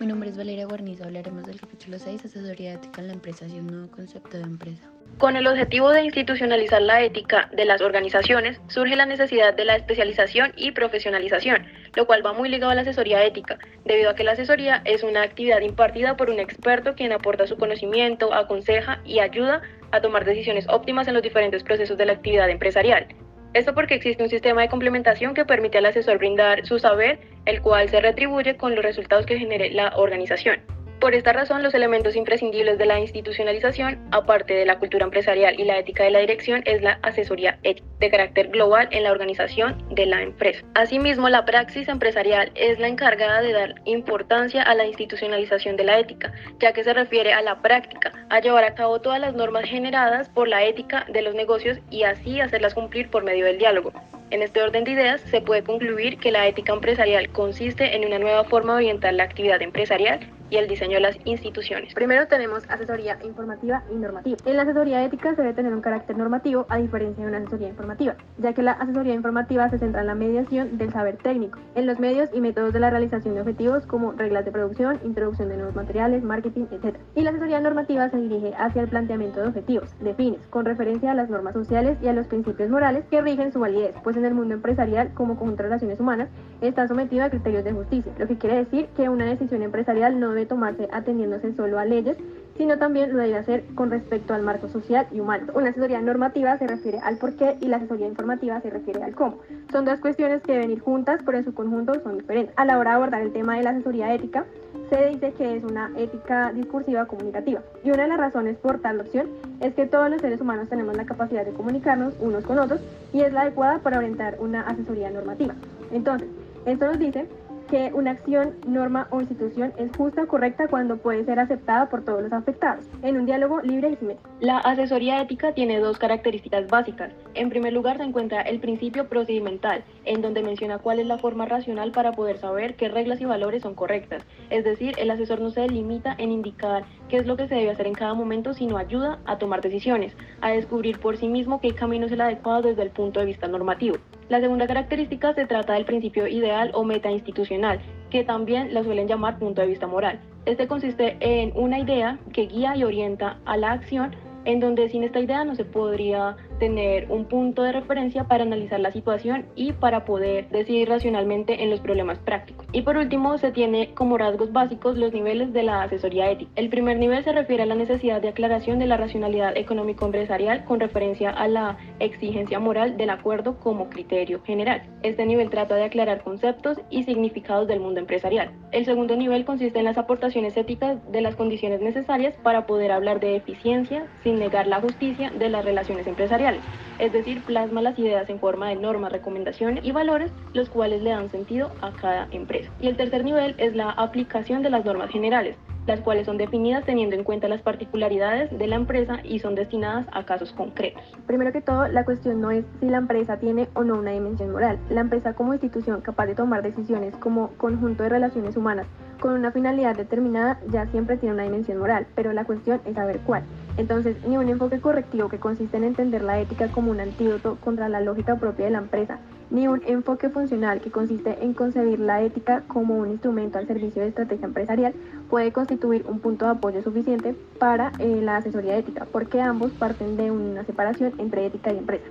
Mi nombre es Valeria Guarnizo. Hablaremos del capítulo 6, asesoría ética en la empresa y un nuevo concepto de empresa. Con el objetivo de institucionalizar la ética de las organizaciones, surge la necesidad de la especialización y profesionalización, lo cual va muy ligado a la asesoría ética, debido a que la asesoría es una actividad impartida por un experto quien aporta su conocimiento, aconseja y ayuda a tomar decisiones óptimas en los diferentes procesos de la actividad empresarial. Esto porque existe un sistema de complementación que permite al asesor brindar su saber, el cual se retribuye con los resultados que genere la organización. Por esta razón, los elementos imprescindibles de la institucionalización, aparte de la cultura empresarial y la ética de la dirección, es la asesoría ética de carácter global en la organización de la empresa. Asimismo, la praxis empresarial es la encargada de dar importancia a la institucionalización de la ética, ya que se refiere a la práctica, a llevar a cabo todas las normas generadas por la ética de los negocios y así hacerlas cumplir por medio del diálogo. En este orden de ideas, se puede concluir que la ética empresarial consiste en una nueva forma de orientar la actividad empresarial y el diseño de las instituciones. Primero tenemos asesoría informativa y normativa. En la asesoría ética se debe tener un carácter normativo a diferencia de una asesoría informativa, ya que la asesoría informativa se centra en la mediación del saber técnico, en los medios y métodos de la realización de objetivos como reglas de producción, introducción de nuevos materiales, marketing, etc. Y la asesoría normativa se dirige hacia el planteamiento de objetivos, de fines, con referencia a las normas sociales y a los principios morales que rigen su validez, pues en el mundo empresarial como conjunto de relaciones humanas está sometido a criterios de justicia, lo que quiere decir que una decisión empresarial no debe tomarse atendiéndose solo a leyes, sino también lo debe hacer con respecto al marco social y humano. Una asesoría normativa se refiere al por qué y la asesoría informativa se refiere al cómo. Son dos cuestiones que deben ir juntas, pero en su conjunto son diferentes. A la hora de abordar el tema de la asesoría ética, se dice que es una ética discursiva comunicativa. Y una de las razones por tal opción es que todos los seres humanos tenemos la capacidad de comunicarnos unos con otros y es la adecuada para orientar una asesoría normativa. Entonces, esto nos dice que una acción, norma o institución es justa o correcta cuando puede ser aceptada por todos los afectados, en un diálogo libre y simétrico. La asesoría ética tiene dos características básicas. En primer lugar se encuentra el principio procedimental, en donde menciona cuál es la forma racional para poder saber qué reglas y valores son correctas. Es decir, el asesor no se limita en indicar qué es lo que se debe hacer en cada momento, sino ayuda a tomar decisiones, a descubrir por sí mismo qué camino es el adecuado desde el punto de vista normativo. La segunda característica se trata del principio ideal o meta institucional, que también la suelen llamar punto de vista moral. Este consiste en una idea que guía y orienta a la acción, en donde sin esta idea no se podría tener un punto de referencia para analizar la situación y para poder decidir racionalmente en los problemas prácticos. Y por último, se tiene como rasgos básicos los niveles de la asesoría ética. El primer nivel se refiere a la necesidad de aclaración de la racionalidad económico-empresarial con referencia a la exigencia moral del acuerdo como criterio general. Este nivel trata de aclarar conceptos y significados del mundo empresarial. El segundo nivel consiste en las aportaciones éticas de las condiciones necesarias para poder hablar de eficiencia sin negar la justicia de las relaciones empresariales es decir, plasma las ideas en forma de normas, recomendaciones y valores, los cuales le dan sentido a cada empresa. Y el tercer nivel es la aplicación de las normas generales, las cuales son definidas teniendo en cuenta las particularidades de la empresa y son destinadas a casos concretos. Primero que todo, la cuestión no es si la empresa tiene o no una dimensión moral. La empresa como institución capaz de tomar decisiones como conjunto de relaciones humanas con una finalidad determinada ya siempre tiene una dimensión moral, pero la cuestión es saber cuál. Entonces, ni un enfoque correctivo que consiste en entender la ética como un antídoto contra la lógica propia de la empresa, ni un enfoque funcional que consiste en concebir la ética como un instrumento al servicio de estrategia empresarial puede constituir un punto de apoyo suficiente para eh, la asesoría ética, porque ambos parten de una separación entre ética y empresa.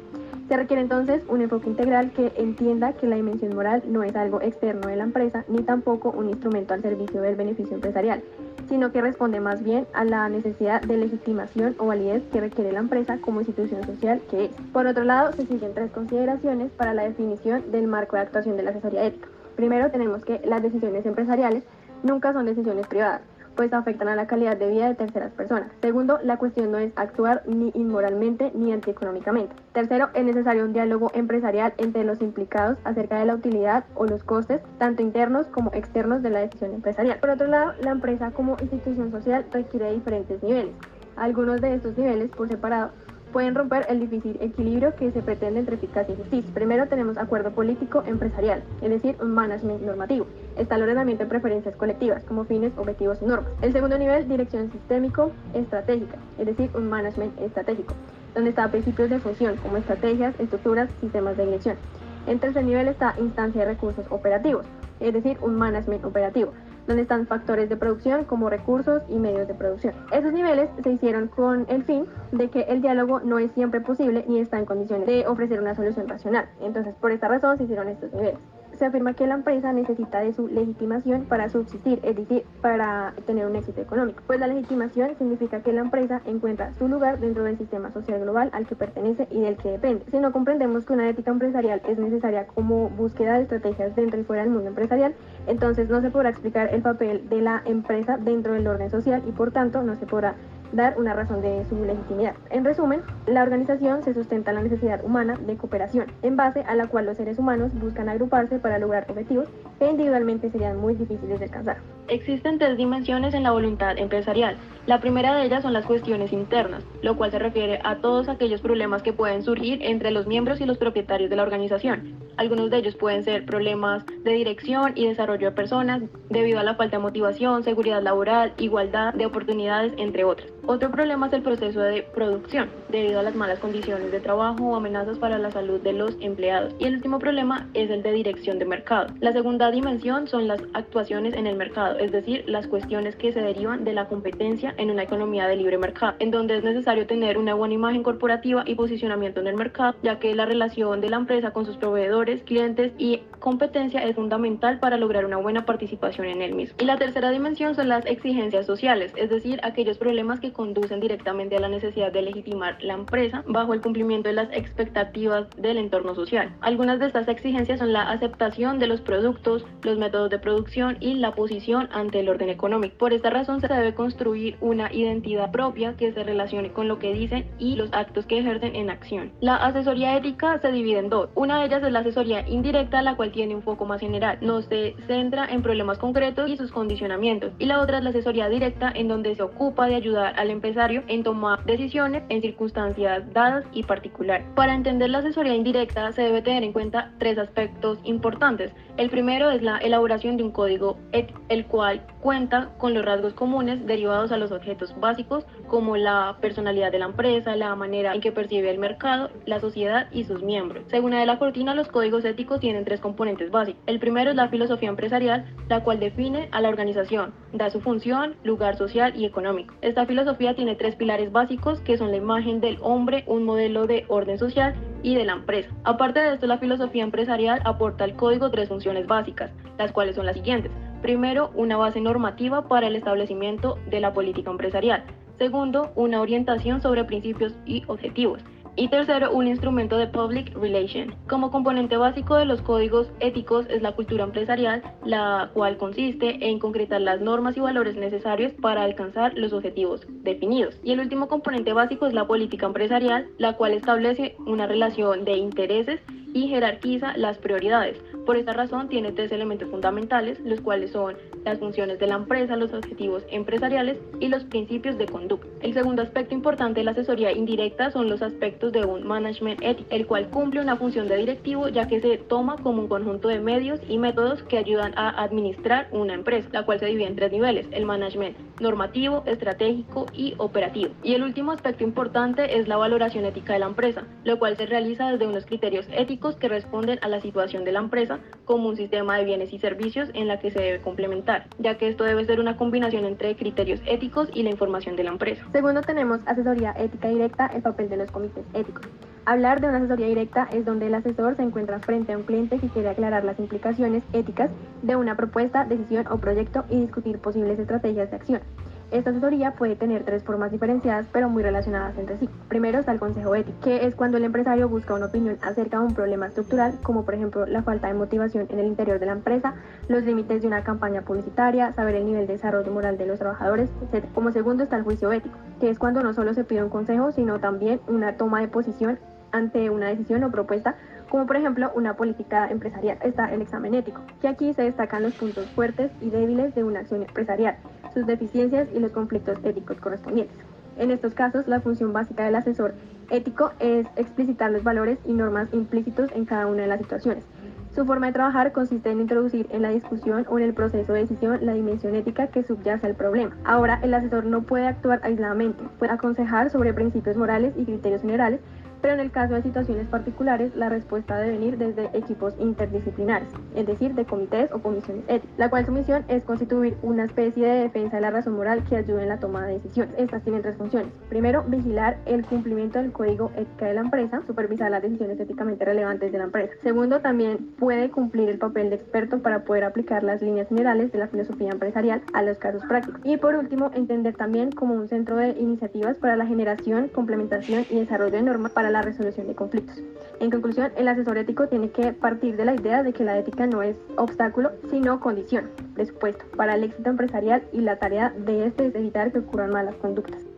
Se requiere entonces un enfoque integral que entienda que la dimensión moral no es algo externo de la empresa ni tampoco un instrumento al servicio del beneficio empresarial, sino que responde más bien a la necesidad de legitimación o validez que requiere la empresa como institución social que es. Por otro lado, se siguen tres consideraciones para la definición del marco de actuación de la asesoría ética. Primero, tenemos que las decisiones empresariales nunca son decisiones privadas pues afectan a la calidad de vida de terceras personas. Segundo, la cuestión no es actuar ni inmoralmente ni antieconómicamente. Tercero, es necesario un diálogo empresarial entre los implicados acerca de la utilidad o los costes, tanto internos como externos de la decisión empresarial. Por otro lado, la empresa como institución social requiere diferentes niveles. Algunos de estos niveles, por separado, pueden romper el difícil equilibrio que se pretende entre eficacia y justicia. Primero tenemos acuerdo político empresarial, es decir, un management normativo. Está el ordenamiento de preferencias colectivas como fines, objetivos y normas. El segundo nivel, dirección sistémico estratégica, es decir, un management estratégico, donde está principios de función como estrategias, estructuras, sistemas de dirección. En tercer nivel está instancia de recursos operativos, es decir, un management operativo, donde están factores de producción como recursos y medios de producción. Esos niveles se hicieron con el fin de que el diálogo no es siempre posible ni está en condiciones de ofrecer una solución racional. Entonces, por esta razón se hicieron estos niveles se afirma que la empresa necesita de su legitimación para subsistir, es decir, para tener un éxito económico. Pues la legitimación significa que la empresa encuentra su lugar dentro del sistema social global al que pertenece y del que depende. Si no comprendemos que una ética empresarial es necesaria como búsqueda de estrategias dentro y fuera del mundo empresarial, entonces no se podrá explicar el papel de la empresa dentro del orden social y por tanto no se podrá dar una razón de su legitimidad. En resumen, la organización se sustenta en la necesidad humana de cooperación, en base a la cual los seres humanos buscan agruparse para lograr objetivos que individualmente serían muy difíciles de alcanzar. Existen tres dimensiones en la voluntad empresarial. La primera de ellas son las cuestiones internas, lo cual se refiere a todos aquellos problemas que pueden surgir entre los miembros y los propietarios de la organización. Algunos de ellos pueden ser problemas de dirección y desarrollo de personas, debido a la falta de motivación, seguridad laboral, igualdad de oportunidades, entre otros. Otro problema es el proceso de producción, debido a las malas condiciones de trabajo o amenazas para la salud de los empleados. Y el último problema es el de dirección de mercado. La segunda dimensión son las actuaciones en el mercado, es decir, las cuestiones que se derivan de la competencia en una economía de libre mercado, en donde es necesario tener una buena imagen corporativa y posicionamiento en el mercado, ya que la relación de la empresa con sus proveedores, clientes y competencia es fundamental para lograr una buena participación en el mismo. Y la tercera dimensión son las exigencias sociales, es decir, aquellos problemas que conducen directamente a la necesidad de legitimar la empresa bajo el cumplimiento de las expectativas del entorno social. Algunas de estas exigencias son la aceptación de los productos, los métodos de producción y la posición ante el orden económico. Por esta razón se debe construir una identidad propia que se relacione con lo que dicen y los actos que ejercen en acción. La asesoría ética se divide en dos. Una de ellas es la asesoría indirecta, la cual tiene un foco más general. No se centra en problemas concretos y sus condicionamientos. Y la otra es la asesoría directa, en donde se ocupa de ayudar al empresario en tomar decisiones en circunstancias dadas y particulares. Para entender la asesoría indirecta se debe tener en cuenta tres aspectos importantes. El primero es la elaboración de un código ético, el cual cuenta con los rasgos comunes derivados a los objetos básicos como la personalidad de la empresa, la manera en que percibe el mercado, la sociedad y sus miembros. Según de la Cortina, los códigos éticos tienen tres componentes El primero es la filosofía empresarial, la cual define a la organización, da su función, lugar social y económico. Esta filosofía tiene tres pilares básicos que son la imagen del hombre, un modelo de orden social y de la empresa. Aparte de esto, la filosofía empresarial aporta al código tres funciones básicas, las cuales son las siguientes. Primero, una base normativa para el establecimiento de la política empresarial. Segundo, una orientación sobre principios y objetivos. Y tercero, un instrumento de public relation. Como componente básico de los códigos éticos es la cultura empresarial, la cual consiste en concretar las normas y valores necesarios para alcanzar los objetivos definidos. Y el último componente básico es la política empresarial, la cual establece una relación de intereses y jerarquiza las prioridades. Por esta razón tiene tres elementos fundamentales, los cuales son las funciones de la empresa, los objetivos empresariales y los principios de conducta. El segundo aspecto importante de la asesoría indirecta son los aspectos de un management ético, el cual cumple una función de directivo ya que se toma como un conjunto de medios y métodos que ayudan a administrar una empresa, la cual se divide en tres niveles, el management normativo, estratégico y operativo. Y el último aspecto importante es la valoración ética de la empresa, lo cual se realiza desde unos criterios éticos que responden a la situación de la empresa como un sistema de bienes y servicios en la que se debe complementar, ya que esto debe ser una combinación entre criterios éticos y la información de la empresa. Segundo, tenemos asesoría ética directa, el papel de los comités éticos. Hablar de una asesoría directa es donde el asesor se encuentra frente a un cliente que quiere aclarar las implicaciones éticas de una propuesta, decisión o proyecto y discutir posibles estrategias de acción. Esta asesoría puede tener tres formas diferenciadas pero muy relacionadas entre sí. Primero está el consejo ético, que es cuando el empresario busca una opinión acerca de un problema estructural, como por ejemplo la falta de motivación en el interior de la empresa, los límites de una campaña publicitaria, saber el nivel de desarrollo moral de los trabajadores, etc. Como segundo está el juicio ético, que es cuando no solo se pide un consejo, sino también una toma de posición ante una decisión o propuesta como por ejemplo una política empresarial. Está el examen ético, que aquí se destacan los puntos fuertes y débiles de una acción empresarial, sus deficiencias y los conflictos éticos correspondientes. En estos casos, la función básica del asesor ético es explicitar los valores y normas implícitos en cada una de las situaciones. Su forma de trabajar consiste en introducir en la discusión o en el proceso de decisión la dimensión ética que subyace al problema. Ahora, el asesor no puede actuar aisladamente, puede aconsejar sobre principios morales y criterios generales, pero en el caso de situaciones particulares, la respuesta debe venir desde equipos interdisciplinares, es decir, de comités o comisiones éticas, la cual su misión es constituir una especie de defensa de la razón moral que ayude en la toma de decisiones. Estas tienen tres funciones. Primero, vigilar el cumplimiento del código ética de la empresa, supervisar las decisiones éticamente relevantes de la empresa. Segundo, también puede cumplir el papel de experto para poder aplicar las líneas generales de la filosofía empresarial a los casos prácticos. Y por último, entender también como un centro de iniciativas para la generación, complementación y desarrollo de normas la resolución de conflictos. En conclusión, el asesor ético tiene que partir de la idea de que la ética no es obstáculo, sino condición, presupuesto para el éxito empresarial y la tarea de este es evitar que ocurran malas conductas.